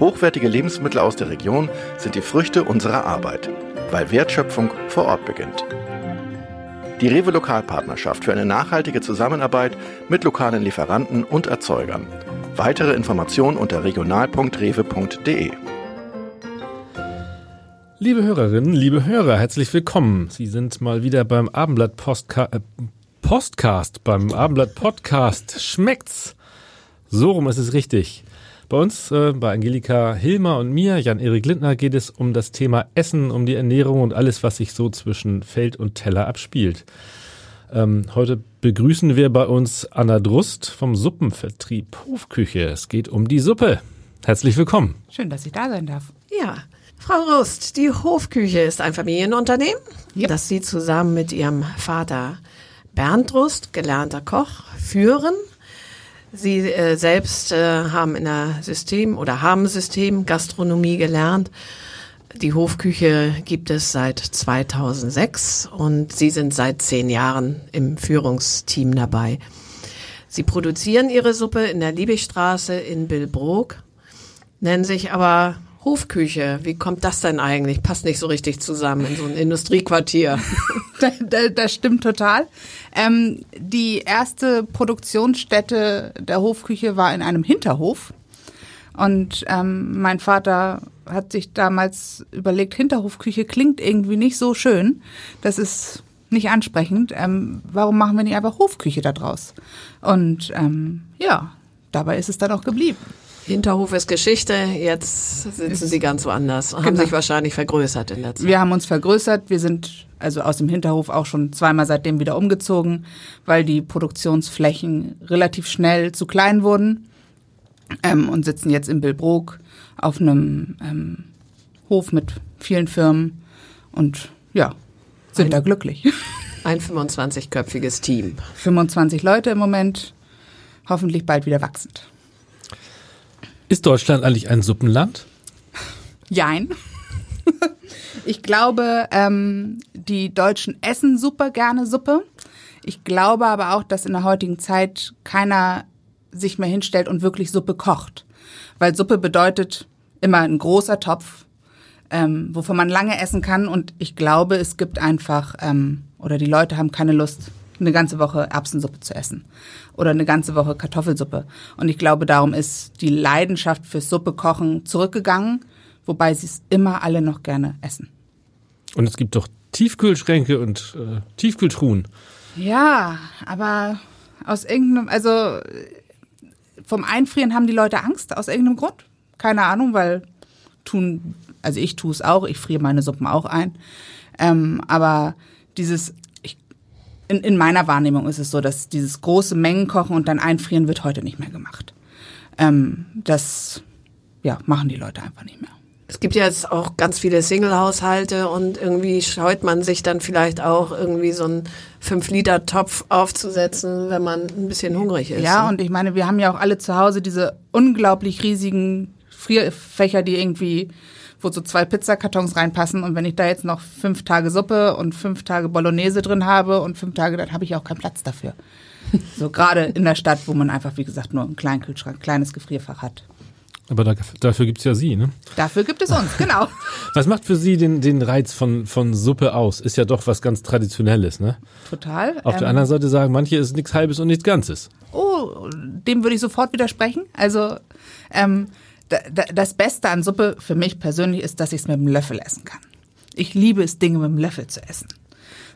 Hochwertige Lebensmittel aus der Region sind die Früchte unserer Arbeit, weil Wertschöpfung vor Ort beginnt. Die Rewe Lokalpartnerschaft für eine nachhaltige Zusammenarbeit mit lokalen Lieferanten und Erzeugern. Weitere Informationen unter regional.rewe.de. Liebe Hörerinnen, liebe Hörer, herzlich willkommen. Sie sind mal wieder beim Abendblatt Postka äh, Postcast, beim Abendblatt Podcast. Schmeckt's? So rum ist es richtig. Bei uns, äh, bei Angelika Hilmer und mir, Jan-Erik Lindner, geht es um das Thema Essen, um die Ernährung und alles, was sich so zwischen Feld und Teller abspielt. Ähm, heute begrüßen wir bei uns Anna Drust vom Suppenvertrieb Hofküche. Es geht um die Suppe. Herzlich willkommen. Schön, dass ich da sein darf. Ja, Frau Rust, die Hofküche ist ein Familienunternehmen, Yep. das Sie zusammen mit Ihrem Vater Bernd Rust, gelernter Koch, führen. Sie äh, selbst äh, haben in der System oder haben System Gastronomie gelernt. Die Hofküche gibt es seit 2006 und Sie sind seit zehn Jahren im Führungsteam dabei. Sie produzieren Ihre Suppe in der Liebigstraße in Billbrook, nennen sich aber Hofküche. Wie kommt das denn eigentlich? Passt nicht so richtig zusammen in so ein Industriequartier. Da- da- Das stimmt total. Ähm, die erste Produktionsstätte der Hofküche war in einem Hinterhof. Und ähm, mein Vater hat sich damals überlegt, Hinterhofküche klingt irgendwie nicht so schön. Das ist nicht ansprechend. Ähm, warum machen wir nicht einfach Hofküche da draus? Und ähm, ja, dabei ist es dann auch geblieben. Hinterhof ist Geschichte, jetzt sitzen Sie ganz woanders und haben Genau. sich wahrscheinlich vergrößert in der Zeit. Wir haben uns vergrößert. Wir sind also aus dem Hinterhof auch schon zweimal seitdem wieder umgezogen, weil die Produktionsflächen relativ schnell zu klein wurden ähm, und sitzen jetzt in Billbrook auf einem ähm, Hof mit vielen Firmen und ja, sind Ein- da glücklich. Ein 25-köpfiges Team. 25 Leute im Moment, hoffentlich bald wieder wachsend. Ist Deutschland eigentlich ein Suppenland? Jein. ich glaube, ähm, die Deutschen essen super gerne Suppe. Ich glaube aber auch, dass in der heutigen Zeit keiner sich mehr hinstellt und wirklich Suppe kocht. Weil Suppe bedeutet immer ein großer Topf, ähm, wovon man lange essen kann. Und ich glaube, es gibt einfach, ähm, oder die Leute haben keine Lust, eine ganze Woche Erbsensuppe zu essen. Oder eine ganze Woche Kartoffelsuppe. Und ich glaube, darum ist die Leidenschaft fürs Suppekochen zurückgegangen, wobei sie es immer alle noch gerne essen. Und es gibt doch Tiefkühlschränke und äh, Tiefkühltruhen. Ja, aber aus irgendeinem, also vom Einfrieren haben die Leute Angst, aus irgendeinem Grund. Keine Ahnung, weil tun, also ich tue es auch, ich friere meine Suppen auch ein. Ähm, aber dieses, in, in meiner Wahrnehmung ist es so, dass dieses große Mengenkochen und dann einfrieren wird heute nicht mehr gemacht. Ähm, das, ja, machen die Leute einfach nicht mehr. Es gibt ja jetzt auch ganz viele Single-Haushalte und irgendwie scheut man sich dann vielleicht auch irgendwie so einen 5-Liter-Topf aufzusetzen, wenn man ein bisschen hungrig ist. Ja, ne? und ich meine, wir haben ja auch alle zu Hause diese unglaublich riesigen Frierfächer, die irgendwie, wo so zwei Pizzakartons reinpassen. Und wenn ich da jetzt noch fünf Tage Suppe und fünf Tage Bolognese drin habe und fünf Tage, dann habe ich auch keinen Platz dafür. So gerade in der Stadt, wo man einfach, wie gesagt, nur einen kleinen Kühlschrank, kleines Gefrierfach hat. Aber da, dafür gibt's ja Sie, ne? Dafür gibt es uns, genau. Was macht für Sie den, den Reiz von, von Suppe aus? Ist ja doch was ganz Traditionelles, ne? Total. Auf der Ähm, anderen Seite sagen manche, ist nichts Halbes und nichts Ganzes. Oh, dem würde ich sofort widersprechen. Also ähm, das Beste an Suppe für mich persönlich ist, dass ich es mit dem Löffel essen kann. Ich liebe es, Dinge mit dem Löffel zu essen.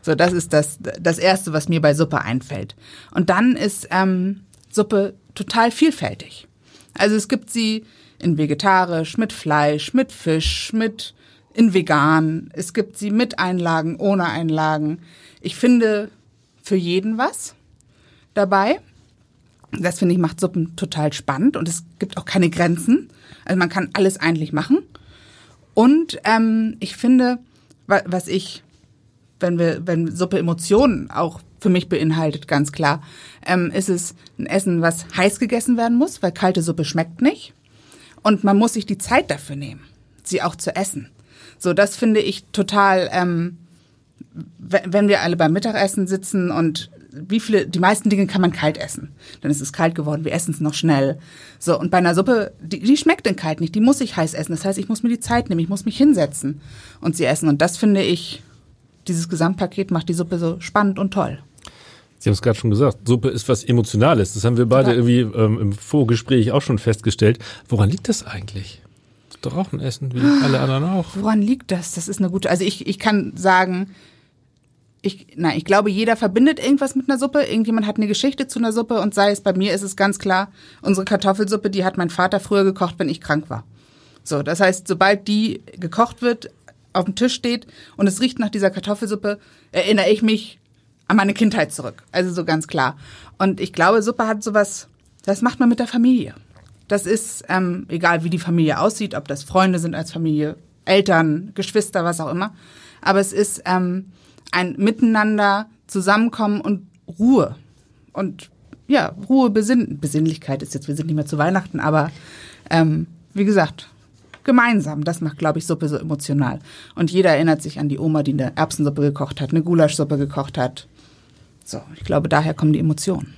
So, das ist das, das Erste, was mir bei Suppe einfällt. Und dann ist ähm, Suppe total vielfältig. Also es gibt sie in vegetarisch, mit Fleisch, mit Fisch, mit in vegan. Es gibt sie mit Einlagen, ohne Einlagen. Ich finde für jeden was dabei. Das finde ich macht Suppen total spannend und es gibt auch keine Grenzen. Also man kann alles eigentlich machen. Und ähm, ich finde, wa- was ich, wenn wir, wenn Suppe Emotionen auch für mich beinhaltet, ganz klar, ähm, ist es ein Essen, was heiß gegessen werden muss, weil kalte Suppe schmeckt nicht. Und man muss sich die Zeit dafür nehmen, sie auch zu essen. So, das finde ich total, ähm, we- wenn wir alle beim Mittagessen sitzen und wie viele, die meisten Dinge kann man kalt essen. Dann ist es kalt geworden, wir essen es noch schnell. So, und bei einer Suppe, die, die schmeckt in kalt nicht, die muss ich heiß essen. Das heißt, ich muss mir die Zeit nehmen, ich muss mich hinsetzen und sie essen. Und das finde ich, dieses Gesamtpaket macht die Suppe so spannend und toll. Sie haben es gerade schon gesagt, Suppe ist was Emotionales. Das haben wir beide irgendwie ähm, im Vorgespräch auch schon festgestellt. Woran liegt das eigentlich? Doch auch ein Essen, wie alle anderen auch. Woran liegt das? Das ist eine gute, also ich, ich kann sagen, ich, nein, ich glaube, jeder verbindet irgendwas mit einer Suppe. Irgendjemand hat eine Geschichte zu einer Suppe und sei es bei mir, ist es ganz klar, unsere Kartoffelsuppe, die hat mein Vater früher gekocht, wenn ich krank war. So, das heißt, sobald die gekocht wird, auf dem Tisch steht und es riecht nach dieser Kartoffelsuppe, erinnere ich mich an meine Kindheit zurück. Also so ganz klar. Und ich glaube, Suppe hat sowas, das macht man mit der Familie. Das ist, ähm, egal wie die Familie aussieht, ob das Freunde sind als Familie, Eltern, Geschwister, was auch immer. Aber es ist ähm, ein Miteinander, Zusammenkommen und Ruhe. Und ja, Ruhe, Besinn Besinnlichkeit ist jetzt, wir sind nicht mehr zu Weihnachten, aber ähm, wie gesagt, gemeinsam, das macht, glaube ich, Suppe so emotional. Und jeder erinnert sich an die Oma, die eine Erbsensuppe gekocht hat, eine Gulaschsuppe gekocht hat. So, ich glaube, daher kommen die Emotionen.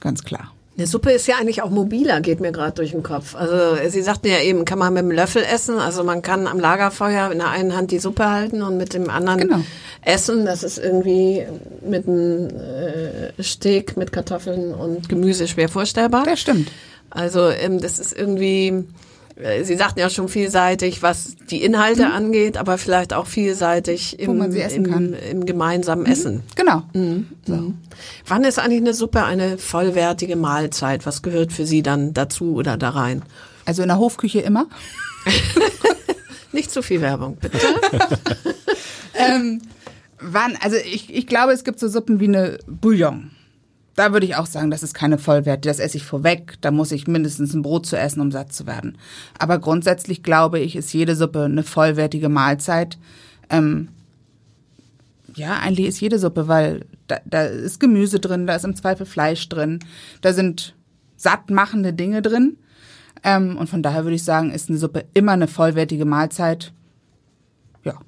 Ganz klar. Eine Suppe ist ja eigentlich auch mobiler, geht mir gerade durch den Kopf. Also Sie sagten ja eben, kann man mit dem Löffel essen. Also man kann am Lagerfeuer in der einen Hand die Suppe halten und mit dem anderen Genau. essen. Das ist irgendwie mit einem äh, Steak mit Kartoffeln und Gemüse schwer vorstellbar. Das stimmt. Also ähm, das ist irgendwie, Sie sagten ja schon vielseitig, was die Inhalte angeht, aber vielleicht auch vielseitig im, Mhm. Wo man sie essen im, kann. Mhm. im gemeinsamen Essen. Genau. Wann ist eigentlich eine Suppe eine vollwertige Mahlzeit? Was gehört für Sie dann dazu oder da rein? Also in der Hofküche immer. Nicht zu viel Werbung, bitte. ähm, wann, also ich, ich glaube, es gibt so Suppen wie eine Bouillon. Da würde ich auch sagen, das ist keine Vollwert. Das esse ich vorweg. Da muss ich mindestens ein Brot zu essen, um satt zu werden. Aber grundsätzlich glaube ich, ist jede Suppe eine vollwertige Mahlzeit. Ähm, ja, eigentlich ist jede Suppe, weil da, da ist Gemüse drin, da ist im Zweifel Fleisch drin, da sind sattmachende Dinge drin. Ähm, und von daher würde ich sagen, ist eine Suppe immer eine vollwertige Mahlzeit. Ja.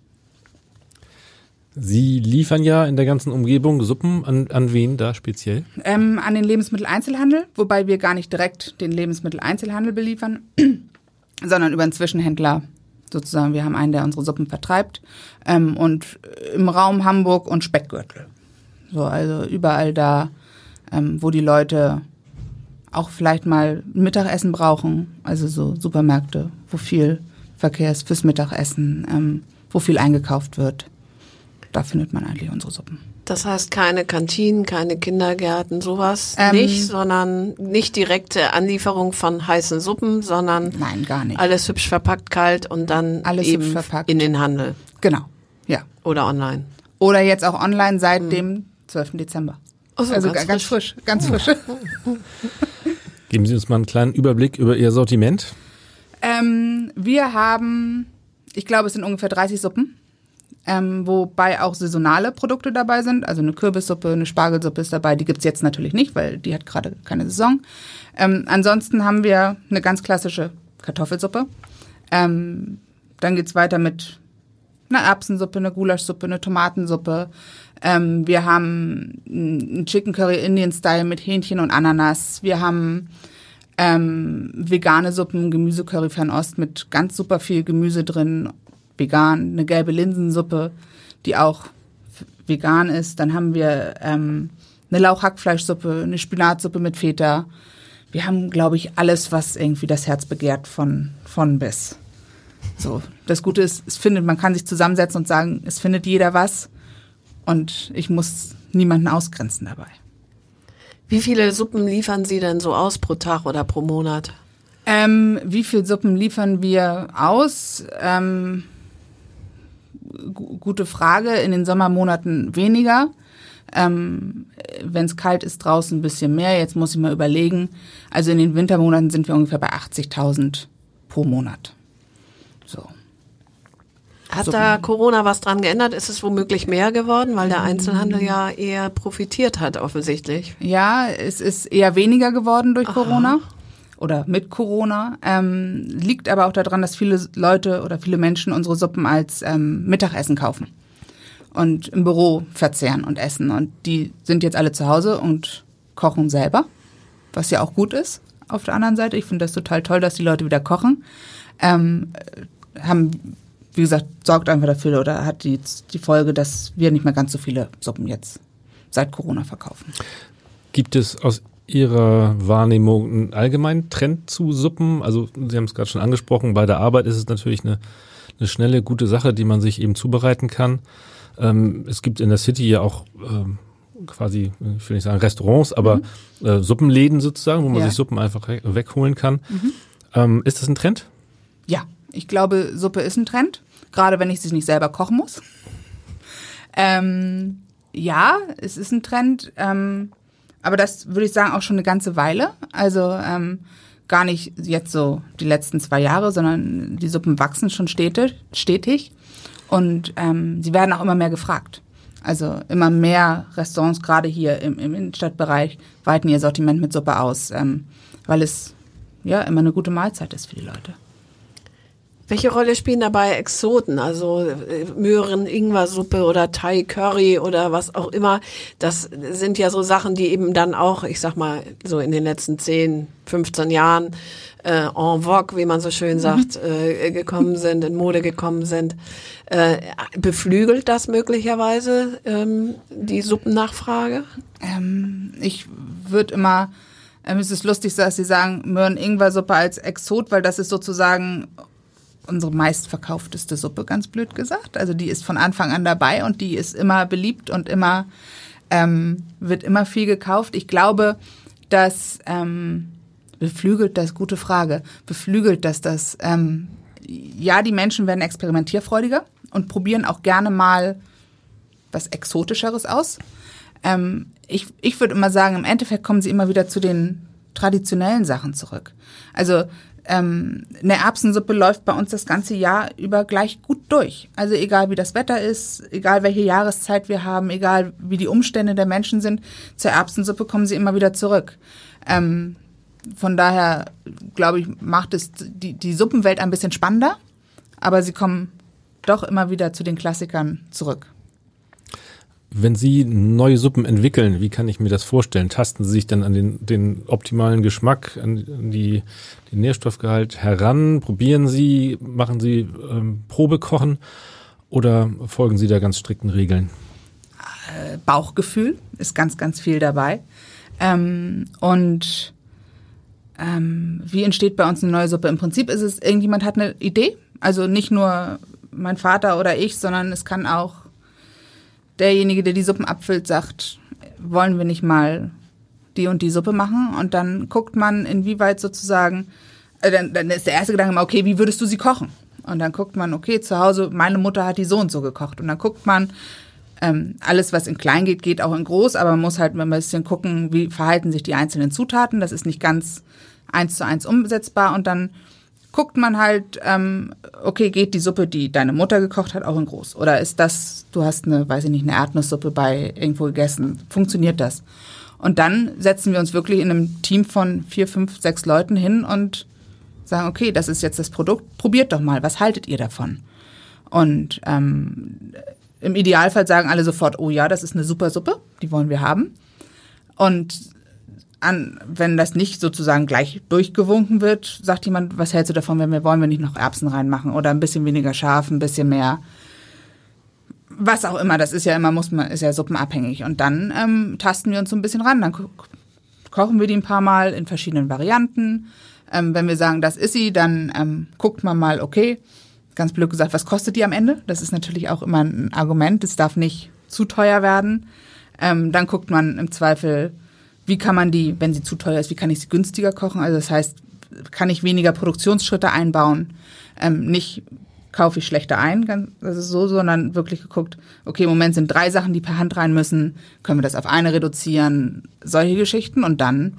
Sie liefern ja in der ganzen Umgebung Suppen an, an wen da speziell? Ähm, an den Lebensmitteleinzelhandel, wobei wir gar nicht direkt den Lebensmitteleinzelhandel beliefern, sondern über einen Zwischenhändler sozusagen. Wir haben einen, der unsere Suppen vertreibt ähm, und im Raum Hamburg und Speckgürtel. So, also überall da, ähm, wo die Leute auch vielleicht mal Mittagessen brauchen, also so Supermärkte, wo viel Verkehr ist fürs Mittagessen, ähm, wo viel eingekauft wird. Da findet man eigentlich unsere Suppen. Das heißt keine Kantinen, keine Kindergärten, sowas Ähm, nicht, sondern nicht direkte Anlieferung von heißen Suppen, sondern Nein, gar nicht. alles hübsch verpackt, kalt und dann Alles eben hübsch verpackt. in den Handel Genau, ja. oder online. Oder jetzt auch online seit dem 12. Dezember. So, also ganz ga- ganz frisch, ganz frisch. Geben Sie uns mal einen kleinen Überblick über Ihr Sortiment. ähm, wir haben, ich glaube, es sind ungefähr 30 Suppen, ähm, wobei auch saisonale Produkte dabei sind. Also eine Kürbissuppe, eine Spargelsuppe ist dabei. Die gibt's jetzt natürlich nicht, weil die hat gerade keine Saison. Ähm, ansonsten haben wir eine ganz klassische Kartoffelsuppe. Ähm, dann geht's weiter mit einer Erbsensuppe, eine Gulaschsuppe, eine Tomatensuppe. Ähm, wir haben ein Chicken Curry Indian Style mit Hähnchen und Ananas. Wir haben ähm, vegane Suppen, Gemüsecurry Fernost mit ganz super viel Gemüse drin, vegan, eine gelbe Linsensuppe, die auch vegan ist. Dann haben wir ähm, eine Lauchhackfleischsuppe, eine Spinatsuppe mit Feta. Wir haben, glaube ich, alles, was irgendwie das Herz begehrt von, von bis. So, das Gute ist, es findet, man kann sich zusammensetzen und sagen, es findet jeder was und ich muss niemanden ausgrenzen dabei. Wie viele Suppen liefern Sie denn so aus pro Tag oder pro Monat? Ähm, wie viel Suppen liefern wir aus? Ähm, gute Frage. In den Sommermonaten weniger. Ähm, Wenn es kalt ist, draußen ein bisschen mehr. Jetzt muss ich mal überlegen. Also in den Wintermonaten sind wir ungefähr bei 80.000 pro Monat. So. Hat da Corona was dran geändert? Ist es womöglich mehr geworden, weil der Einzelhandel ja eher profitiert hat, offensichtlich? Ja, es ist eher weniger geworden durch Aha. Corona oder mit Corona. Ähm, liegt aber auch daran, dass viele Leute oder viele Menschen unsere Suppen als ähm, Mittagessen kaufen und im Büro verzehren und essen. Und die sind jetzt alle zu Hause und kochen selber, was ja auch gut ist. Auf der anderen Seite, ich finde das total toll, dass die Leute wieder kochen. Ähm, haben, wie gesagt, sorgt einfach dafür oder hat die, die Folge, dass wir nicht mehr ganz so viele Suppen jetzt seit Corona verkaufen. Gibt es aus Ihrer Wahrnehmung einen allgemeinen Trend zu Suppen? Also Sie haben es gerade schon angesprochen, bei der Arbeit ist es natürlich eine, eine schnelle, gute Sache, die man sich eben zubereiten kann. Ähm, es gibt in der City ja auch ähm, quasi, ich will nicht sagen Restaurants, aber mhm. äh, Suppenläden sozusagen, wo man ja. sich Suppen einfach wegholen kann. Mhm. Ähm, ist das ein Trend? Ja, ich glaube, Suppe ist ein Trend, gerade wenn ich sie nicht selber kochen muss. Ähm, ja, es ist ein Trend, ähm, aber das würde ich sagen auch schon eine ganze Weile. Also ähm, gar nicht jetzt so die letzten zwei Jahre, sondern die Suppen wachsen schon stetig. stetig. Und ähm, sie werden auch immer mehr gefragt. Also immer mehr Restaurants, gerade hier im, im Innenstadtbereich, weiten ihr Sortiment mit Suppe aus, ähm, weil es ja immer eine gute Mahlzeit ist für die Leute. Welche Rolle spielen dabei Exoten, also äh, Möhren, Ingwersuppe oder Thai Curry oder was auch immer? Das sind ja so Sachen, die eben dann auch, ich sag mal, so in den letzten 10, 15 Jahren äh, en vogue, wie man so schön sagt, mhm. äh, gekommen sind, in Mode gekommen sind. Äh, beflügelt das möglicherweise ähm, die Suppennachfrage? Ähm, ich würde immer, ähm, es ist lustig, dass Sie sagen, Möhren-Ingwer-Suppe als Exot, weil das ist sozusagen unsere meistverkaufteste Suppe, ganz blöd gesagt. Also die ist von Anfang an dabei und die ist immer beliebt und immer ähm, wird immer viel gekauft. Ich glaube, dass ähm, beflügelt das gute Frage beflügelt dass das ähm, ja die Menschen werden experimentierfreudiger und probieren auch gerne mal was exotischeres aus. Ähm, ich ich würde immer sagen, im Endeffekt kommen sie immer wieder zu den traditionellen Sachen zurück. Also ähm, eine Erbsensuppe läuft bei uns das ganze Jahr über gleich gut durch. Also egal wie das Wetter ist, egal welche Jahreszeit wir haben, egal wie die Umstände der Menschen sind, zur Erbsensuppe kommen sie immer wieder zurück. Ähm, von daher, glaube ich, macht es die, die Suppenwelt ein bisschen spannender, aber sie kommen doch immer wieder zu den Klassikern zurück. Wenn Sie neue Suppen entwickeln, wie kann ich mir das vorstellen? Tasten Sie sich dann an den, den optimalen Geschmack, an die, den Nährstoffgehalt heran? Probieren Sie, machen Sie ähm, Probekochen oder folgen Sie da ganz strikten Regeln? Äh, Bauchgefühl ist ganz, ganz viel dabei. Ähm, und ähm, wie entsteht bei uns eine neue Suppe? Im Prinzip ist es, irgendjemand hat eine Idee. Also nicht nur mein Vater oder ich, sondern es kann auch derjenige, der die Suppen abfüllt, sagt, wollen wir nicht mal die und die Suppe machen? Und dann guckt man, inwieweit sozusagen, äh, dann, dann ist der erste Gedanke immer, okay, wie würdest du sie kochen? Und dann guckt man, okay, zu Hause, meine Mutter hat die so und so gekocht. Und dann guckt man, ähm, alles, was in klein geht, geht auch in groß, aber man muss halt ein bisschen gucken, wie verhalten sich die einzelnen Zutaten. Das ist nicht ganz eins zu eins umsetzbar. Und dann guckt man halt, ähm, okay, geht die Suppe, die deine Mutter gekocht hat, auch in groß? Oder ist das, du hast eine, weiß ich nicht, eine Erdnusssuppe bei irgendwo gegessen? Funktioniert das? Und dann setzen wir uns wirklich in einem Team von vier, fünf, sechs Leuten hin und sagen, okay, das ist jetzt das Produkt, probiert doch mal, was haltet ihr davon? Und ähm, im Idealfall sagen alle sofort, oh ja, das ist eine super Suppe, die wollen wir haben. Und an, wenn das nicht sozusagen gleich durchgewunken wird, sagt jemand, was hältst du davon, wenn wir wollen, wir nicht noch Erbsen reinmachen oder ein bisschen weniger scharf, ein bisschen mehr was auch immer, das ist ja immer, muss man, ist ja suppenabhängig. Und dann ähm, tasten wir uns so ein bisschen ran. Dann ko kochen wir die ein paar Mal in verschiedenen Varianten. Ähm, wenn wir sagen, das ist sie, dann ähm, guckt man mal, okay, ganz blöd gesagt, was kostet die am Ende? Das ist natürlich auch immer ein Argument, es darf nicht zu teuer werden. Ähm, dann guckt man im Zweifel, wie kann man die, wenn sie zu teuer ist, wie kann ich sie günstiger kochen? Also das heißt, kann ich weniger Produktionsschritte einbauen? Ähm, nicht kaufe ich schlechter ein, ganz, das ist so, sondern wirklich geguckt, okay, im Moment sind drei Sachen, die per Hand rein müssen, können wir das auf eine reduzieren, solche Geschichten und dann,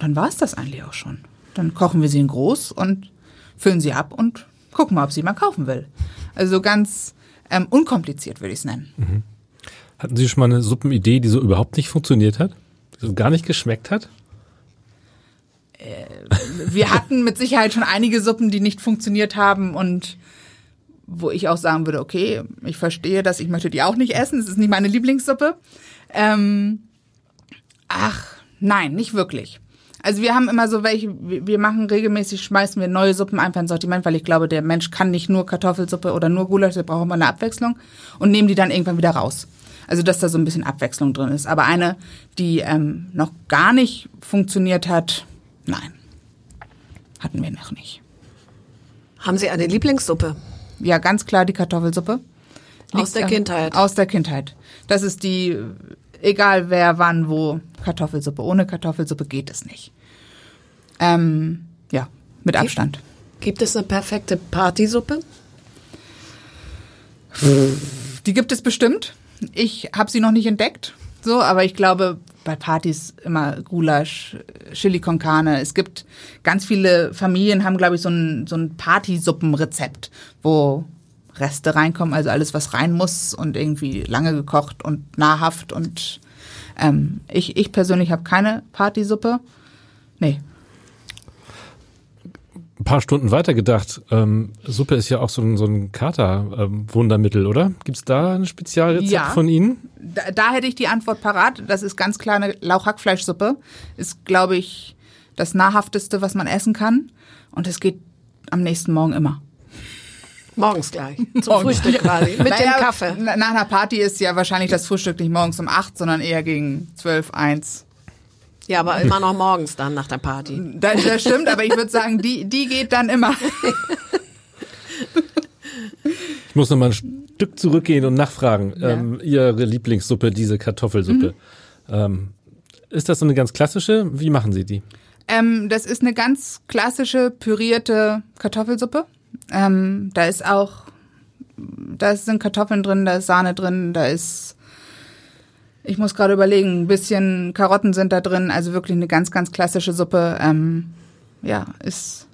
dann war es das eigentlich auch schon. Dann kochen wir sie in groß und füllen sie ab und gucken mal, ob sie mal kaufen will. Also ganz ähm, unkompliziert würde ich es nennen. Hatten Sie schon mal eine Suppenidee, die so überhaupt nicht funktioniert hat? Die so gar nicht geschmeckt hat? Wir hatten mit Sicherheit schon einige Suppen, die nicht funktioniert haben und wo ich auch sagen würde, okay, ich verstehe das, ich möchte die auch nicht essen, es ist nicht meine Lieblingssuppe. Ähm, ach, nein, nicht wirklich. Also wir haben immer so welche, wir wir machen regelmäßig, schmeißen wir neue Suppen einfach ins Sortiment, weil ich glaube, der Mensch kann nicht nur Kartoffelsuppe oder nur Gulasch, der braucht immer eine Abwechslung und nehmen die dann irgendwann wieder raus. Also dass da so ein bisschen Abwechslung drin ist. Aber eine, die ähm, noch gar nicht funktioniert hat, nein, hatten wir noch nicht. Haben Sie eine Lieblingssuppe? Ja, ganz klar die Kartoffelsuppe. Aus der Kindheit. Aus der Kindheit. Das ist die, egal wer, wann, wo, Kartoffelsuppe. Ohne Kartoffelsuppe geht es nicht. Ähm, ja, mit Abstand. Gibt es eine perfekte Partysuppe? Die gibt es bestimmt. Ich habe sie noch nicht entdeckt. So, aber ich glaube, bei Partys immer Gulasch, Chili con Carne. Es gibt ganz viele Familien haben, glaube ich, so ein, so ein Partysuppenrezept, wo Reste reinkommen, also alles, was rein muss und irgendwie lange gekocht und nahrhaft. Und ähm, ich, ich persönlich habe keine Partysuppe. Nee. Ein paar Stunden weiter gedacht. Ähm, Suppe ist ja auch so ein, so ein Kater-Wundermittel, oder? Gibt es da ein Spezialrezept Ja. von Ihnen? Da, da hätte ich die Antwort parat. Das ist ganz klar eine Lauchhackfleischsuppe. Ist, glaube ich, das nahrhafteste, was man essen kann. Und es geht am nächsten Morgen immer. Morgens gleich. Zum Morgens. Frühstück quasi. Mit Naja, dem Kaffee. na- Nach einer Party ist ja wahrscheinlich das Frühstück nicht morgens um 8, sondern eher gegen 12, 1. Ja, aber immer noch morgens dann nach der Party. Das, das stimmt, aber ich würde sagen, die, die geht dann immer. Ich muss noch mal ein Stück zurückgehen und nachfragen. Ja. Ähm, Ihre Lieblingssuppe, diese Kartoffelsuppe. Mhm. Ähm, ist das so eine ganz klassische? Wie machen Sie die? Ähm, das ist eine ganz klassische pürierte Kartoffelsuppe. Ähm, da ist auch, da sind Kartoffeln drin, da ist Sahne drin, da ist, ich muss gerade überlegen, ein bisschen Karotten sind da drin, also wirklich eine ganz, ganz klassische Suppe. Ähm, ja, ist,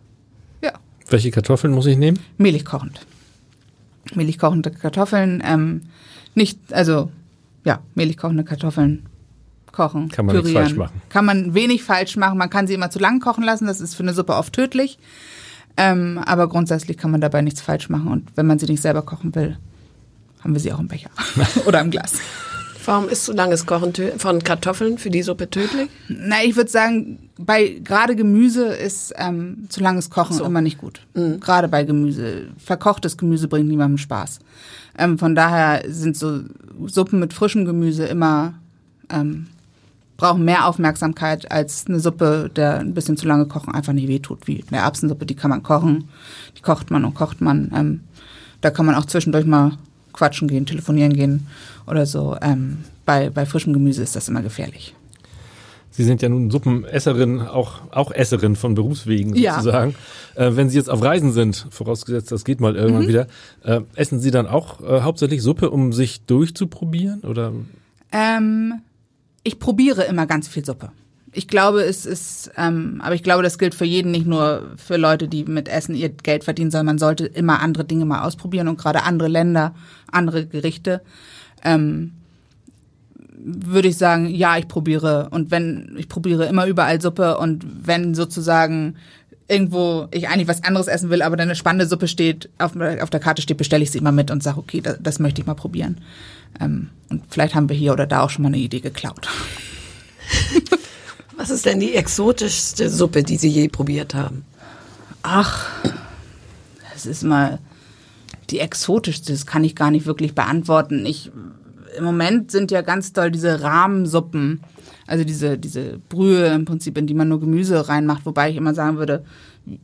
ja, Welche Kartoffeln muss ich nehmen? mehlig kochend. Mehlig kochende Kartoffeln, ähm, nicht, also, ja, mehlig kochende Kartoffeln kochen. Kann man nichts pürieren. falsch machen. Kann man wenig falsch machen. Man kann sie immer zu lang kochen lassen. Das ist für eine Suppe oft tödlich. Ähm, aber grundsätzlich kann man dabei nichts falsch machen. Und wenn man sie nicht selber kochen will, haben wir sie auch im Becher oder im Glas. Warum ist so langes Kochen von Kartoffeln für die Suppe tödlich? Na, ich würde sagen, bei gerade Gemüse ist ähm, zu langes Kochen So. immer nicht gut. Gerade bei Gemüse. Verkochtes Gemüse bringt niemandem Spaß. Ähm, von daher sind so Suppen mit frischem Gemüse immer ähm, brauchen mehr Aufmerksamkeit als eine Suppe, der ein bisschen zu lange kochen einfach nicht wehtut. Wie eine Erbsensuppe, die kann man kochen, die kocht man und kocht man. Ähm, da kann man auch zwischendurch mal quatschen gehen, telefonieren gehen oder so. Ähm, bei, bei frischem Gemüse ist das immer gefährlich. Sie sind ja nun Suppenesserin, auch, auch Esserin von Berufswegen Ja. sozusagen. Äh, wenn Sie jetzt auf Reisen sind, vorausgesetzt, das geht mal irgendwann Mhm. wieder, äh, essen Sie dann auch äh, hauptsächlich Suppe, um sich durchzuprobieren? Oder Ähm, ich probiere immer ganz viel Suppe. Ich glaube, es ist, ähm, aber ich glaube, das gilt für jeden, nicht nur für Leute, die mit Essen ihr Geld verdienen, sondern man sollte immer andere Dinge mal ausprobieren und gerade andere Länder, andere Gerichte. Ähm, würde ich sagen, ja, ich probiere. Und wenn, ich probiere immer überall Suppe und wenn sozusagen irgendwo ich eigentlich was anderes essen will, aber dann eine spannende Suppe steht, auf, auf der Karte steht, bestelle ich sie immer mit und sage, okay, das, das möchte ich mal probieren. Ähm, und vielleicht haben wir hier oder da auch schon mal eine Idee geklaut. Was ist denn die exotischste Suppe, die Sie je probiert haben? Ach, das ist mal die exotischste, das kann ich gar nicht wirklich beantworten. Ich, Im Moment sind ja ganz doll diese Rahmensuppen, also diese, diese Brühe im Prinzip, in die man nur Gemüse reinmacht, wobei ich immer sagen würde,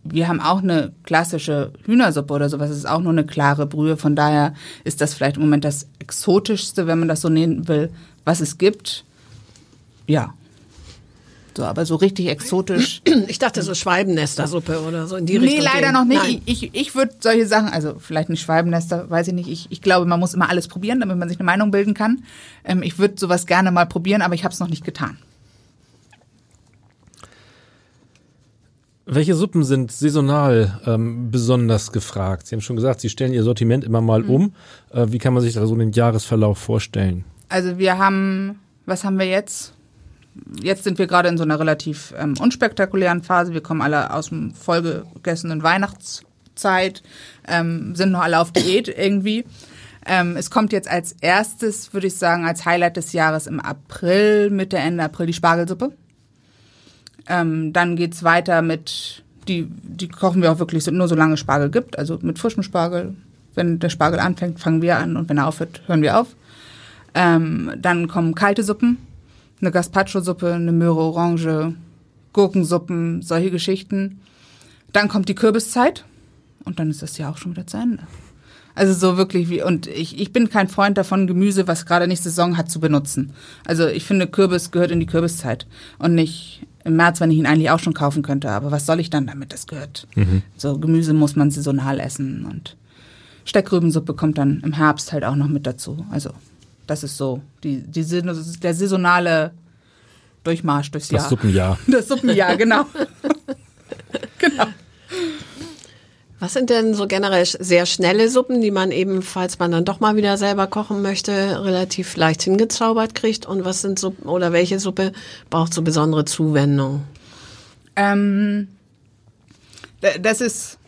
wir haben auch eine klassische Hühnersuppe oder sowas, es ist auch nur eine klare Brühe, von daher ist das vielleicht im Moment das exotischste, wenn man das so nennen will, was es gibt. Ja. So, aber so richtig exotisch. Ich dachte so Schwalbennestersuppe oder so in die Nee, Richtung. leider gehen. noch nicht. Nein. Ich, ich, ich würde solche Sachen, also vielleicht nicht Schwalbennester, weiß ich nicht. Ich, ich glaube, man muss immer alles probieren, damit man sich eine Meinung bilden kann. Ähm, ich würde sowas gerne mal probieren, aber ich habe es noch nicht getan. Welche Suppen sind saisonal ähm, besonders gefragt? Sie haben schon gesagt, Sie stellen Ihr Sortiment immer mal Mhm. um. Äh, wie kann man sich da so den Jahresverlauf vorstellen? Also wir haben, was haben wir jetzt? Jetzt sind wir gerade in so einer relativ ähm, unspektakulären Phase. Wir kommen alle aus dem vollgegessenen Weihnachtszeit, ähm, sind noch alle auf Diät irgendwie. Ähm, es kommt jetzt als erstes, würde ich sagen, als Highlight des Jahres im April, Mitte, Ende April die Spargelsuppe. Ähm, dann geht's weiter mit, die, die kochen wir auch wirklich so, nur solange Spargel gibt, also mit frischem Spargel. Wenn der Spargel anfängt, fangen wir an und wenn er aufhört, hören wir auf. Ähm, dann kommen kalte Suppen, eine Gazpacho-Suppe, eine Möhre Orange, Gurkensuppen, solche Geschichten. Dann kommt die Kürbiszeit und dann ist das Jahr auch schon wieder zu Ende. Also so wirklich wie, und ich, ich bin kein Freund davon, Gemüse, was gerade nicht Saison hat, zu benutzen. Also ich finde, Kürbis gehört in die Kürbiszeit und nicht im März, wenn ich ihn eigentlich auch schon kaufen könnte. Aber was soll ich dann damit? Das gehört. So Gemüse muss man saisonal essen und Steckrübensuppe kommt dann im Herbst halt auch noch mit dazu. Also das ist so die, die, der saisonale Durchmarsch durchs Das Jahr. Suppenjahr. Das Suppenjahr, genau. genau. Was sind denn so generell sehr schnelle Suppen, die man eben, falls man dann doch mal wieder selber kochen möchte, relativ leicht hingezaubert kriegt? Und was sind Suppen oder welche Suppe braucht so besondere Zuwendung? Ähm, das ist,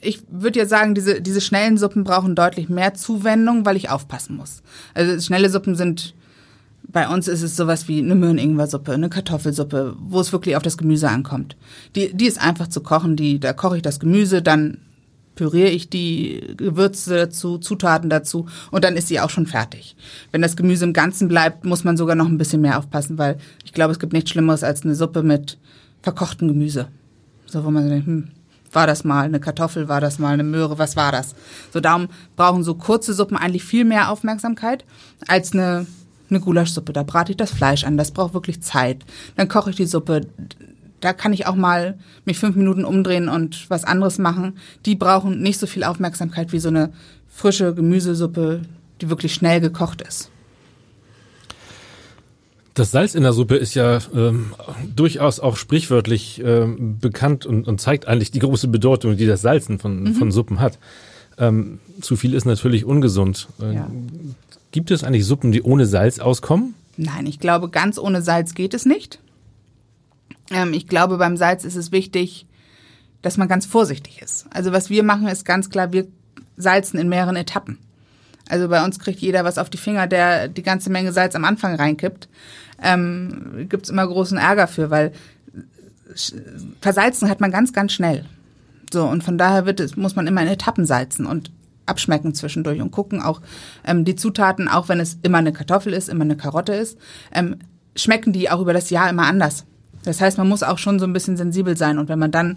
ich würde ja sagen, diese, diese schnellen Suppen brauchen deutlich mehr Zuwendung, weil ich aufpassen muss. Also schnelle Suppen sind, bei uns ist es sowas wie eine Möhren-Ingwer-Suppe, eine Kartoffelsuppe, wo es wirklich auf das Gemüse ankommt. Die, die ist einfach zu kochen, die, da koche ich das Gemüse, dann püriere ich die Gewürze dazu, Zutaten dazu und dann ist sie auch schon fertig. Wenn das Gemüse im Ganzen bleibt, muss man sogar noch ein bisschen mehr aufpassen, weil ich glaube, es gibt nichts Schlimmeres als eine Suppe mit verkochtem Gemüse. So, wo man denkt, hm, war das mal eine Kartoffel, war das mal eine Möhre, was war das? So, darum brauchen so kurze Suppen eigentlich viel mehr Aufmerksamkeit als eine, eine Gulaschsuppe. Da brate ich das Fleisch an, das braucht wirklich Zeit. Dann koche ich die Suppe. Da kann ich auch mal mich fünf Minuten umdrehen und was anderes machen. Die brauchen nicht so viel Aufmerksamkeit wie so eine frische Gemüsesuppe, die wirklich schnell gekocht ist. Das Salz in der Suppe ist ja ähm, durchaus auch sprichwörtlich ähm, bekannt und, und zeigt eigentlich die große Bedeutung, die das Salzen von, von Suppen hat. Ähm, zu viel ist natürlich ungesund. Äh, Ja. Gibt es eigentlich Suppen, die ohne Salz auskommen? Nein, ich glaube, ganz ohne Salz geht es nicht. Ähm, ich glaube, beim Salz ist es wichtig, dass man ganz vorsichtig ist. Also was wir machen, ist ganz klar, wir salzen in mehreren Etappen. Also bei uns kriegt jeder was auf die Finger, der die ganze Menge Salz am Anfang reinkippt. Ähm, Gibt es immer großen Ärger für, weil versalzen hat man ganz, ganz schnell. So, und von daher wird muss man immer in Etappen salzen und abschmecken zwischendurch und gucken auch ähm, die Zutaten, auch wenn es immer eine Kartoffel ist, immer eine Karotte ist, ähm, schmecken die auch über das Jahr immer anders. Das heißt, man muss auch schon so ein bisschen sensibel sein und wenn man dann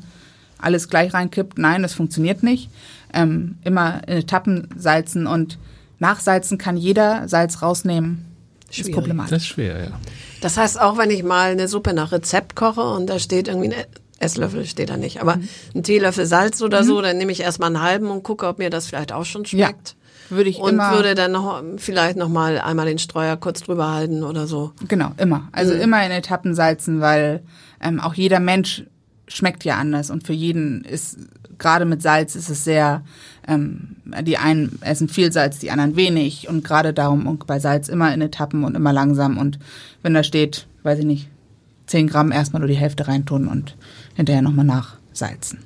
alles gleich reinkippt, nein, das funktioniert nicht. Ähm, immer in Etappen salzen und nachsalzen kann jeder, Salz rausnehmen, ist Schwierig. problematisch. Das ist schwer, ja. Das heißt, auch wenn ich mal eine Suppe nach Rezept koche und da steht irgendwie ein Esslöffel, steht da nicht, aber ein Teelöffel Salz oder so, dann nehme ich erstmal einen halben und gucke, ob mir das vielleicht auch schon Ja, schmeckt. würde ich Und immer würde dann noch vielleicht noch mal einmal den Streuer kurz drüber halten oder so. Genau, immer. Also Mhm. immer in Etappen salzen, weil ähm, auch jeder Mensch schmeckt ja anders und für jeden ist gerade mit Salz ist es sehr, ähm, die einen essen viel Salz, die anderen wenig und gerade darum und bei Salz immer in Etappen und immer langsam und wenn da steht, weiß ich nicht, 10 Gramm erstmal nur die Hälfte reintun und hinterher nochmal nachsalzen.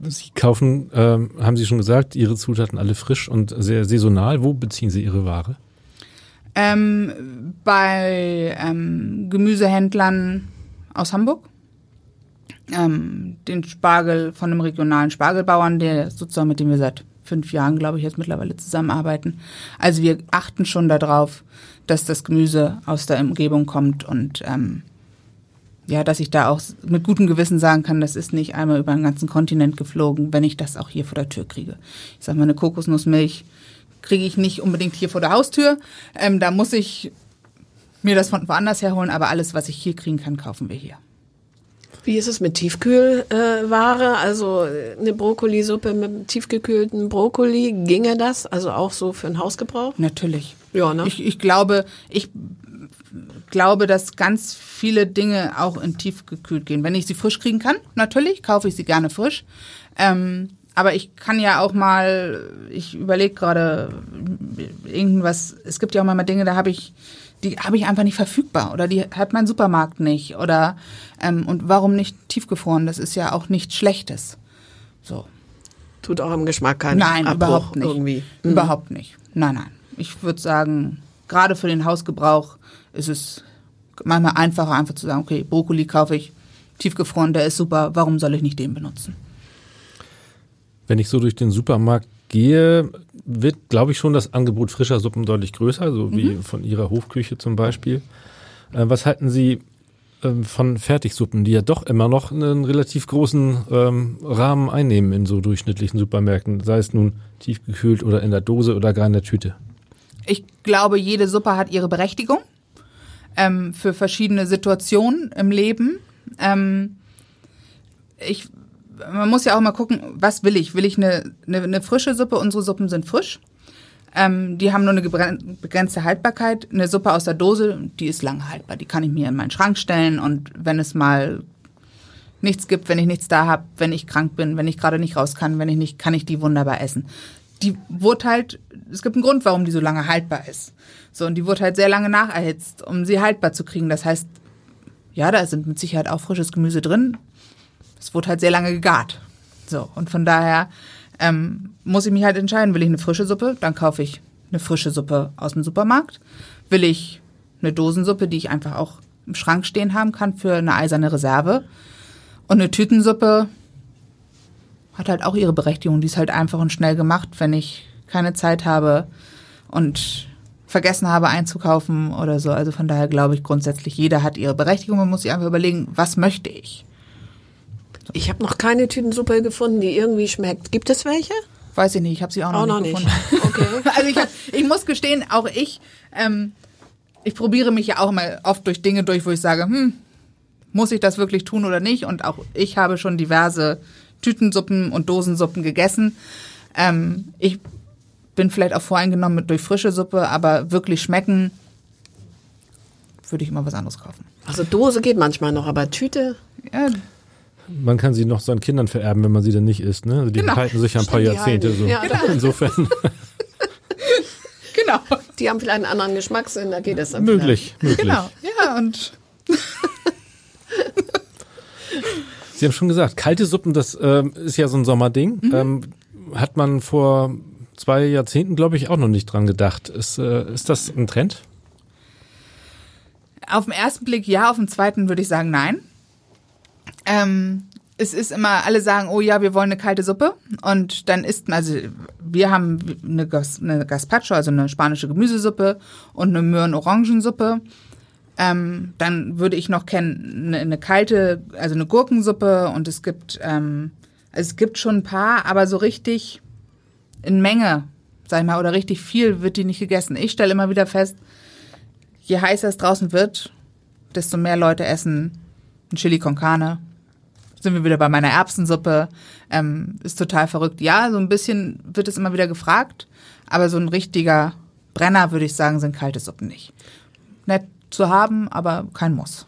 Sie kaufen, ähm, haben Sie schon gesagt, Ihre Zutaten alle frisch und sehr saisonal. Wo beziehen Sie Ihre Ware? Ähm, bei ähm, Gemüsehändlern aus Hamburg. Ähm, den Spargel von einem regionalen Spargelbauern, der sozusagen mit dem wir seit fünf Jahren, glaube ich, jetzt mittlerweile zusammenarbeiten. Also wir achten schon darauf, dass das Gemüse aus der Umgebung kommt und ähm, ja, dass ich da auch mit gutem Gewissen sagen kann, das ist nicht einmal über den ganzen Kontinent geflogen, wenn ich das auch hier vor der Tür kriege. Ich sag mal, eine Kokosnussmilch kriege ich nicht unbedingt hier vor der Haustür. Ähm, da muss ich mir das von woanders herholen, aber alles, was ich hier kriegen kann, kaufen wir hier. Wie ist es mit Tiefkühlware? Ware? also eine Brokkolisuppe mit tiefgekühlten Brokkoli, ginge das? Also auch so für den Hausgebrauch? Natürlich. Ja, ne? Ich, ich glaube, ich glaube, dass ganz viele Dinge auch in tiefgekühlt gehen. Wenn ich sie frisch kriegen kann, natürlich, kaufe ich sie gerne frisch. Ähm, aber ich kann ja auch mal, ich überlege gerade irgendwas, es gibt ja auch mal Dinge, da habe ich, die habe ich einfach nicht verfügbar oder die hat mein Supermarkt nicht oder ähm, und warum nicht tiefgefroren? Das ist ja auch nichts Schlechtes. So. Tut auch im Geschmack keinen Nein, Abbruch überhaupt nicht. irgendwie. Mhm. Überhaupt nicht. Nein, nein. Ich würde sagen, gerade für den Hausgebrauch ist es manchmal einfacher, einfach zu sagen, okay, Brokkoli kaufe ich tiefgefroren, der ist super, warum soll ich nicht den benutzen? Wenn ich so durch den Supermarkt gehe, wird, glaube ich, schon das Angebot frischer Suppen deutlich größer, so wie von Ihrer Hofküche zum Beispiel. Äh, was halten Sie ähm, von Fertigsuppen, die ja doch immer noch einen relativ großen ähm, Rahmen einnehmen in so durchschnittlichen Supermärkten, sei es nun tiefgekühlt oder in der Dose oder gar in der Tüte? Ich glaube, jede Suppe hat ihre Berechtigung ähm, für verschiedene Situationen im Leben. Ähm, ich, man muss ja auch mal gucken, was will ich? Will ich eine, eine, eine frische Suppe? Unsere Suppen sind frisch. Ähm, die haben nur eine begrenzte Haltbarkeit. Eine Suppe aus der Dose, die ist lange haltbar. Die kann ich mir in meinen Schrank stellen und wenn es mal nichts gibt, wenn ich nichts da habe, wenn ich krank bin, wenn ich gerade nicht raus kann, wenn ich nicht, kann ich die wunderbar essen. Die wurde halt, es gibt einen Grund, warum die so lange haltbar ist. So, und die wurde halt sehr lange nacherhitzt, um sie haltbar zu kriegen. Das heißt, ja, da sind mit Sicherheit auch frisches Gemüse drin. Es wurde halt sehr lange gegart. So, und von daher ähm, muss ich mich halt entscheiden, will ich eine frische Suppe, dann kaufe ich eine frische Suppe aus dem Supermarkt. Will ich eine Dosensuppe, die ich einfach auch im Schrank stehen haben kann für eine eiserne Reserve. Und eine Tütensuppe hat halt auch ihre Berechtigung. Die ist halt einfach und schnell gemacht, wenn ich keine Zeit habe und vergessen habe einzukaufen oder so. Also von daher glaube ich grundsätzlich, jeder hat ihre Berechtigung. Man muss sich einfach überlegen, was möchte ich? Ich habe noch keine Tütensuppe gefunden, die irgendwie schmeckt. Gibt es welche? Weiß ich nicht, ich habe sie auch noch Auch noch nicht nicht. gefunden. Okay. Also ich, hab, ich muss gestehen, auch ich, ähm, ich probiere mich ja auch immer oft durch Dinge durch, wo ich sage, hm, muss ich das wirklich tun oder nicht? Und auch ich habe schon diverse Tütensuppen und Dosensuppen gegessen. Ähm, ich bin vielleicht auch voreingenommen mit durch frische Suppe, aber wirklich schmecken würde ich immer was anderes kaufen. Also Dose geht manchmal noch, aber Tüte. Ja, Man kann sie noch seinen Kindern vererben, wenn man sie dann nicht isst. Ne? Also die Genau. halten sich ja ein paar Jahrzehnte halten- so. ja, Genau. Insofern genau. Die haben vielleicht einen anderen Geschmackssinn, da geht es dann möglich, möglich. Genau. Ja, und Sie haben schon gesagt, kalte Suppen, das ähm, ist ja so ein Sommerding. Mhm. Ähm, hat man vor zwei Jahrzehnten, glaube ich, auch noch nicht dran gedacht. Ist, äh, ist das ein Trend? Auf den ersten Blick ja, auf den zweiten würde ich sagen nein. Ähm, es ist immer, alle sagen, oh ja, wir wollen eine kalte Suppe. Und dann isst man, also wir haben eine, Gas, eine Gazpacho, also eine spanische Gemüsesuppe und eine Möhren-Orangensuppe. Ähm, dann würde ich noch kennen, eine, eine kalte, also eine Gurkensuppe und es gibt, ähm, also es gibt schon ein paar, aber so richtig in Menge, sag ich mal, oder richtig viel wird die nicht gegessen. Ich stelle immer wieder fest, je heißer es draußen wird, desto mehr Leute essen ein Chili con Carne. Sind wir wieder bei meiner Erbsensuppe. Ähm, ist total verrückt. Ja, so ein bisschen wird es immer wieder gefragt, aber so ein richtiger Brenner, würde ich sagen, sind kalte Suppen nicht. Nett zu haben, aber kein Muss.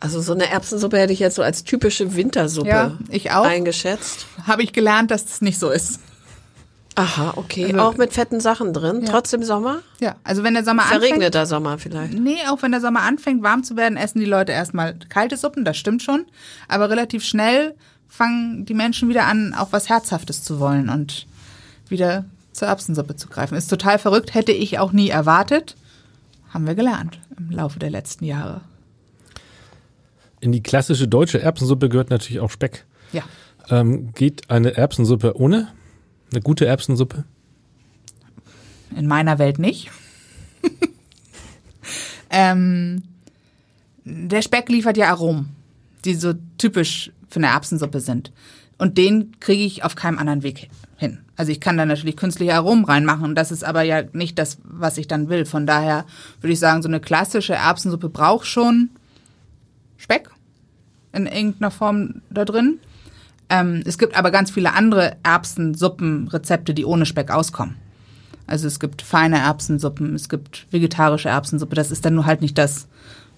Also so eine Erbsensuppe hätte ich jetzt so als typische Wintersuppe Ja, ich auch. eingeschätzt. Habe ich gelernt, dass das nicht so ist. Aha, okay. Also- auch mit fetten Sachen drin, Ja. trotzdem Sommer? Ja, also wenn der Sommer anfängt. Verregneter Sommer vielleicht. Nee, auch wenn der Sommer anfängt, warm zu werden, essen die Leute erstmal kalte Suppen, das stimmt schon. Aber relativ schnell fangen die Menschen wieder an, auch was Herzhaftes zu wollen und wieder zur Erbsensuppe zu greifen. Ist total verrückt, hätte ich auch nie erwartet. Haben wir gelernt im Laufe der letzten Jahre. In die klassische deutsche Erbsensuppe gehört natürlich auch Speck. Ja. Ähm, geht eine Erbsensuppe ohne? Eine gute Erbsensuppe? In meiner Welt nicht. ähm, der Speck liefert ja Aromen, die so typisch für eine Erbsensuppe sind. Und den kriege ich auf keinem anderen Weg hin. Also ich kann da natürlich künstliche Aromen reinmachen. Das ist aber ja nicht das, was ich dann will. Von daher würde ich sagen, so eine klassische Erbsensuppe braucht schon Speck in irgendeiner Form da drin. Ähm, es gibt aber ganz viele andere Erbsensuppenrezepte, die ohne Speck auskommen. Also es gibt feine Erbsensuppen, es gibt vegetarische Erbsensuppe. Das ist dann nur halt nicht das,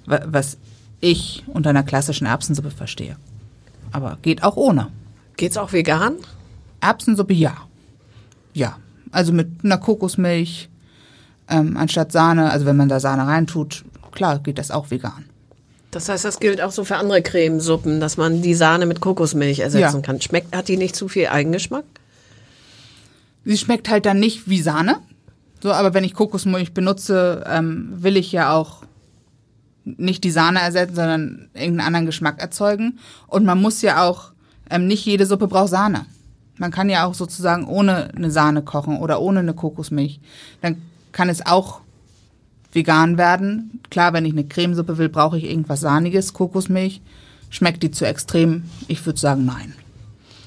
wa- was ich unter einer klassischen Erbsensuppe verstehe. Aber geht auch ohne. Geht's auch vegan? Erbsensuppe ja. Ja. Also mit einer Kokosmilch ähm, anstatt Sahne, also wenn man da Sahne reintut, klar geht das auch vegan. Das heißt, das gilt auch so für andere Cremesuppen, dass man die Sahne mit Kokosmilch ersetzen Ja. kann. Schmeckt, hat die nicht zu viel Eigengeschmack? Sie schmeckt halt dann nicht wie Sahne. So, aber wenn ich Kokosmilch benutze, ähm, will ich ja auch nicht die Sahne ersetzen, sondern irgendeinen anderen Geschmack erzeugen. Und man muss ja auch, ähm, nicht jede Suppe braucht Sahne. Man kann ja auch sozusagen ohne eine Sahne kochen oder ohne eine Kokosmilch. Dann kann es auch vegan werden. Klar, wenn ich eine Cremesuppe will, brauche ich irgendwas Sahniges, Kokosmilch. Schmeckt die zu extrem? Ich würde sagen, nein.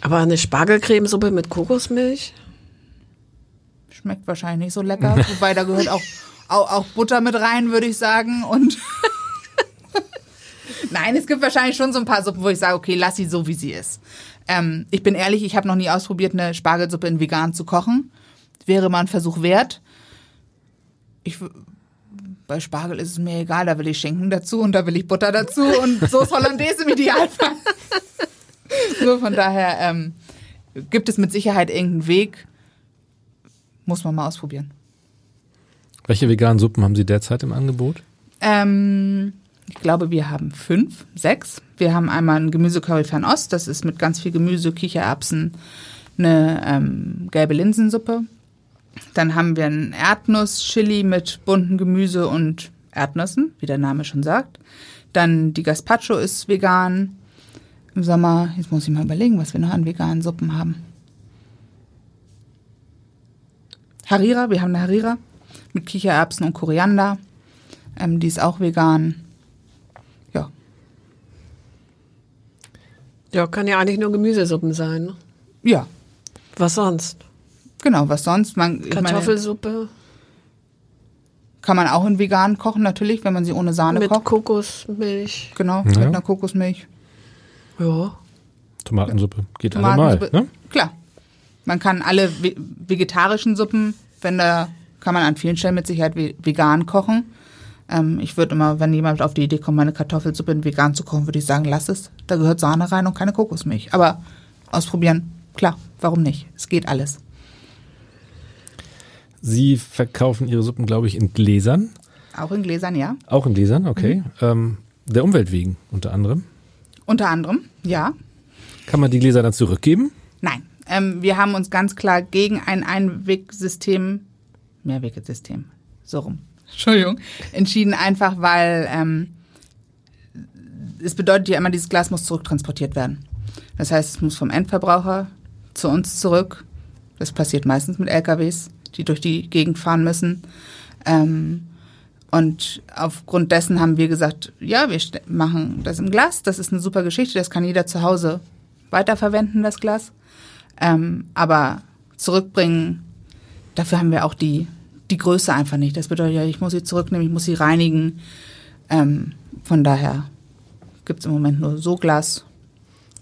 Aber eine Spargelcremesuppe mit Kokosmilch? Schmeckt wahrscheinlich nicht so lecker. Wobei da gehört auch, auch, auch Butter mit rein, würde ich sagen. Und Nein, es gibt wahrscheinlich schon so ein paar Suppen, wo ich sage, okay, lass sie so, wie sie ist. Ähm, ich bin ehrlich, ich habe noch nie ausprobiert, eine Spargelsuppe in vegan zu kochen. Wäre mal ein Versuch wert. Ich, bei Spargel ist es mir egal, da will ich Schinken dazu und da will ich Butter dazu und Soße Hollandaise im Idealfall. so, von daher ähm, gibt es mit Sicherheit irgendeinen Weg. Muss man mal ausprobieren. Welche veganen Suppen haben Sie derzeit im Angebot? Ähm, ich glaube, wir haben fünf, sechs. Wir haben einmal ein Gemüsecurry Fernost, das ist mit ganz viel Gemüse, Kichererbsen, eine ähm, gelbe Linsensuppe. Dann haben wir ein Erdnuss-Chili mit bunten Gemüse und Erdnüssen, wie der Name schon sagt. Dann die Gazpacho ist vegan. Im Sommer, jetzt muss ich mal überlegen, was wir noch an veganen Suppen haben. Harira, wir haben eine Harira mit Kichererbsen und Koriander. Ähm, die ist auch vegan. Ja, Ja, kann ja eigentlich nur Gemüsesuppen sein. Ne? ja, Was sonst? Genau. Was sonst? Man, ich meine, Kartoffelsuppe kann man auch in vegan kochen, natürlich, wenn man sie ohne Sahne mit kocht. Kokosmilch. Genau, Ja. mit einer Kokosmilch. Ja. Tomatensuppe. Geht Tomatensuppe. allemal. Ne? Klar. Man kann alle ve vegetarischen Suppen, wenn da, kann man an vielen Stellen mit Sicherheit ve vegan kochen. Ähm, ich würde immer, wenn jemand auf die Idee kommt, meine Kartoffelsuppe in vegan zu kochen, würde ich sagen, lass es. Da gehört Sahne rein und keine Kokosmilch. Aber ausprobieren, klar, warum nicht? Es geht alles. Sie verkaufen Ihre Suppen, glaube ich, in Gläsern. Auch in Gläsern, ja. Auch in Gläsern, okay. Ähm, der Umwelt wegen unter anderem. Unter anderem, ja. Kann man die Gläser dann zurückgeben? Nein. Ähm, wir haben uns ganz klar gegen ein Einwegsystem, Mehrwegesystem, so rum, Entschuldigung, entschieden, einfach weil ähm, es bedeutet ja immer, dieses Glas muss zurücktransportiert werden. Das heißt, es muss vom Endverbraucher zu uns zurück. Das passiert meistens mit LKWs, die durch die Gegend fahren müssen. Ähm, und aufgrund dessen haben wir gesagt, ja, wir machen das im Glas. Das ist eine super Geschichte. Das kann jeder zu Hause weiterverwenden, das Glas. Ähm, aber zurückbringen, dafür haben wir auch die, die Größe einfach nicht. Das bedeutet ja, ich muss sie zurücknehmen, ich muss sie reinigen. Ähm, von daher gibt es im Moment nur so Glas.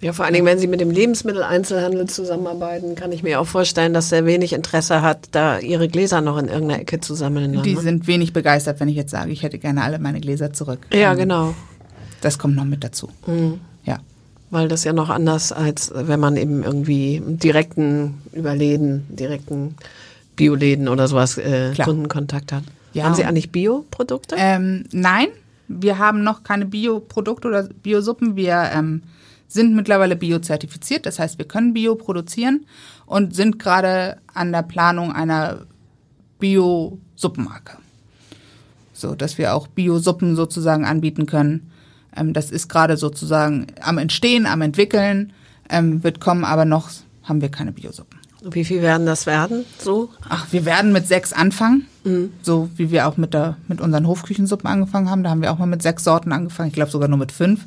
Ja, vor allen Dingen, wenn Sie mit dem Lebensmitteleinzelhandel zusammenarbeiten, kann ich mir auch vorstellen, dass er wenig Interesse hat, da Ihre Gläser noch in irgendeiner Ecke zu sammeln. dann, Die ne? sind wenig begeistert, wenn ich jetzt sage, ich hätte gerne alle meine Gläser zurück. Ja, Ähm, genau. Das kommt noch mit dazu. Ja. Weil das ja noch anders, als wenn man eben irgendwie direkten über Läden, direkten Bioläden oder sowas äh. Kundenkontakt hat. Ja. Haben Sie eigentlich Bioprodukte? Ähm, nein, wir haben noch keine Bioprodukte oder Biosuppen. Wir ähm, sind mittlerweile biozertifiziert, das heißt, wir können Bio produzieren und sind gerade an der Planung einer Bio-Suppenmarke. So, dass wir auch Bio-Suppen sozusagen anbieten können. Ähm, das ist gerade sozusagen am Entstehen, am Entwickeln, ähm, wird kommen, aber noch haben wir keine Biosuppen. Wie viel werden das werden? So? Ach, wir werden mit sechs anfangen, so wie wir auch mit, der, mit unseren Hofküchensuppen angefangen haben. Da haben wir auch mal mit sechs Sorten angefangen, ich glaube sogar nur mit fünf.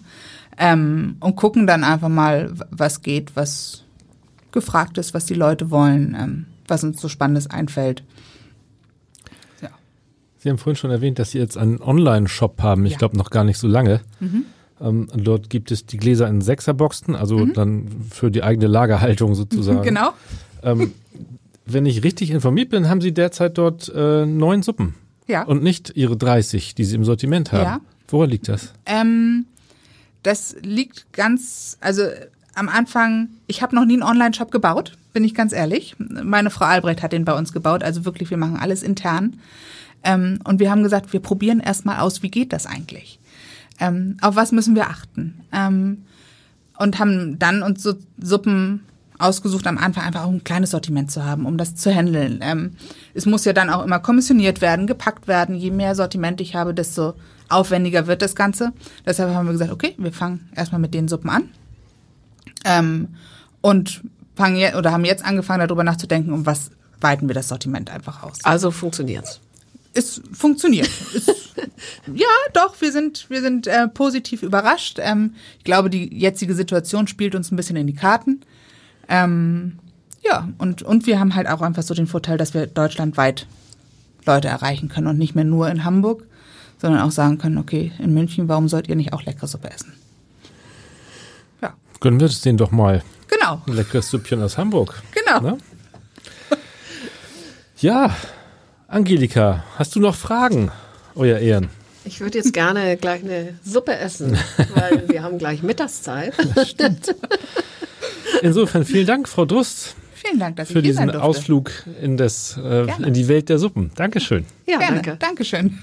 Ähm, und gucken dann einfach mal, was geht, was gefragt ist, was die Leute wollen, ähm, was uns so Spannendes einfällt. Ja. Sie haben vorhin schon erwähnt, dass Sie jetzt einen Online-Shop haben. Ich Ja. glaube noch gar nicht so lange. Ähm, und dort gibt es die Gläser in Sechserboxen, also dann für die eigene Lagerhaltung sozusagen. Genau. Ähm, wenn ich richtig informiert bin, haben Sie derzeit dort äh, neun Suppen Ja. und nicht Ihre 30, die Sie im Sortiment haben. ja. Woran liegt das? Ähm, das liegt ganz, also am Anfang, ich habe noch nie einen Online-Shop gebaut, bin ich ganz ehrlich. Meine Frau Albrecht hat den bei uns gebaut, also wirklich, wir machen alles intern. Ähm, und wir haben gesagt, wir probieren erstmal aus, wie geht das eigentlich? Ähm, auf was müssen wir achten? Ähm, und haben dann uns so Suppen ausgesucht, am Anfang einfach auch ein kleines Sortiment zu haben, um das zu handeln. Ähm, es muss ja dann auch immer kommissioniert werden, gepackt werden. Je mehr Sortiment ich habe, desto aufwendiger wird das Ganze. Deshalb haben wir gesagt, okay, wir fangen erstmal mit den Suppen an. Ähm, und fangen je oder haben jetzt angefangen, darüber nachzudenken, um was weiten wir das Sortiment einfach aus. Also funktioniert's. Es funktioniert. es, ja, doch, wir sind, wir sind äh, positiv überrascht. Ähm, ich glaube, die jetzige Situation spielt uns ein bisschen in die Karten. Ähm, ja, und, und wir haben halt auch einfach so den Vorteil, dass wir deutschlandweit Leute erreichen können und nicht mehr nur in Hamburg, sondern auch sagen können, okay, in München, warum sollt ihr nicht auch leckere Suppe essen? Ja. Gönnen wir es denen doch mal. Genau. Ein leckeres Süppchen aus Hamburg. Genau. Ne? Ja, Angelika, hast du noch Fragen, euer Ehren? Ich würde jetzt gerne gleich eine Suppe essen, weil wir haben gleich Mittagszeit. Stimmt. Insofern vielen Dank, Frau Drust. Vielen Dank, dass für diesen. Ausflug in, das, äh, in die Welt der Suppen. Dankeschön. Ja, Gerne. danke. Dankeschön.